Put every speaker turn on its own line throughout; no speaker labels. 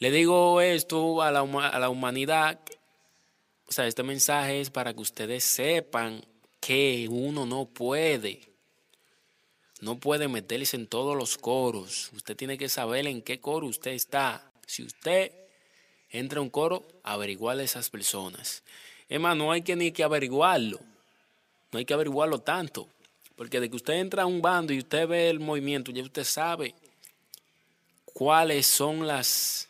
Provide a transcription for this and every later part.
Le digo esto a la, a la humanidad, o sea, este mensaje es para que ustedes sepan que uno no puede, no puede meterse en todos los coros. Usted tiene que saber en qué coro usted está. Si usted entra a un coro, averiguarle a esas personas. Es no hay que ni que averiguarlo. No hay que averiguarlo tanto. Porque de que usted entra a un bando y usted ve el movimiento, ya usted sabe cuáles son las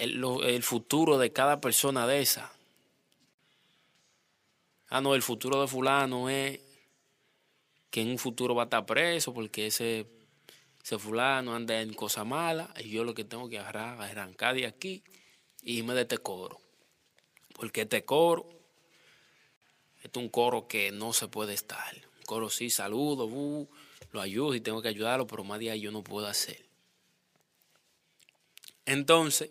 El, futuro de cada persona de esa. Ah, no, el futuro de fulano es que en un futuro va a estar preso porque ese, ese fulano anda en cosa mala y yo lo que tengo que agarrar, arrancar de aquí y irme de este coro. Porque este coro es un coro que no se puede estar. Un coro sí, saludo, lo ayudo y tengo que ayudarlo, pero más de ahí yo no puedo hacer. Entonces,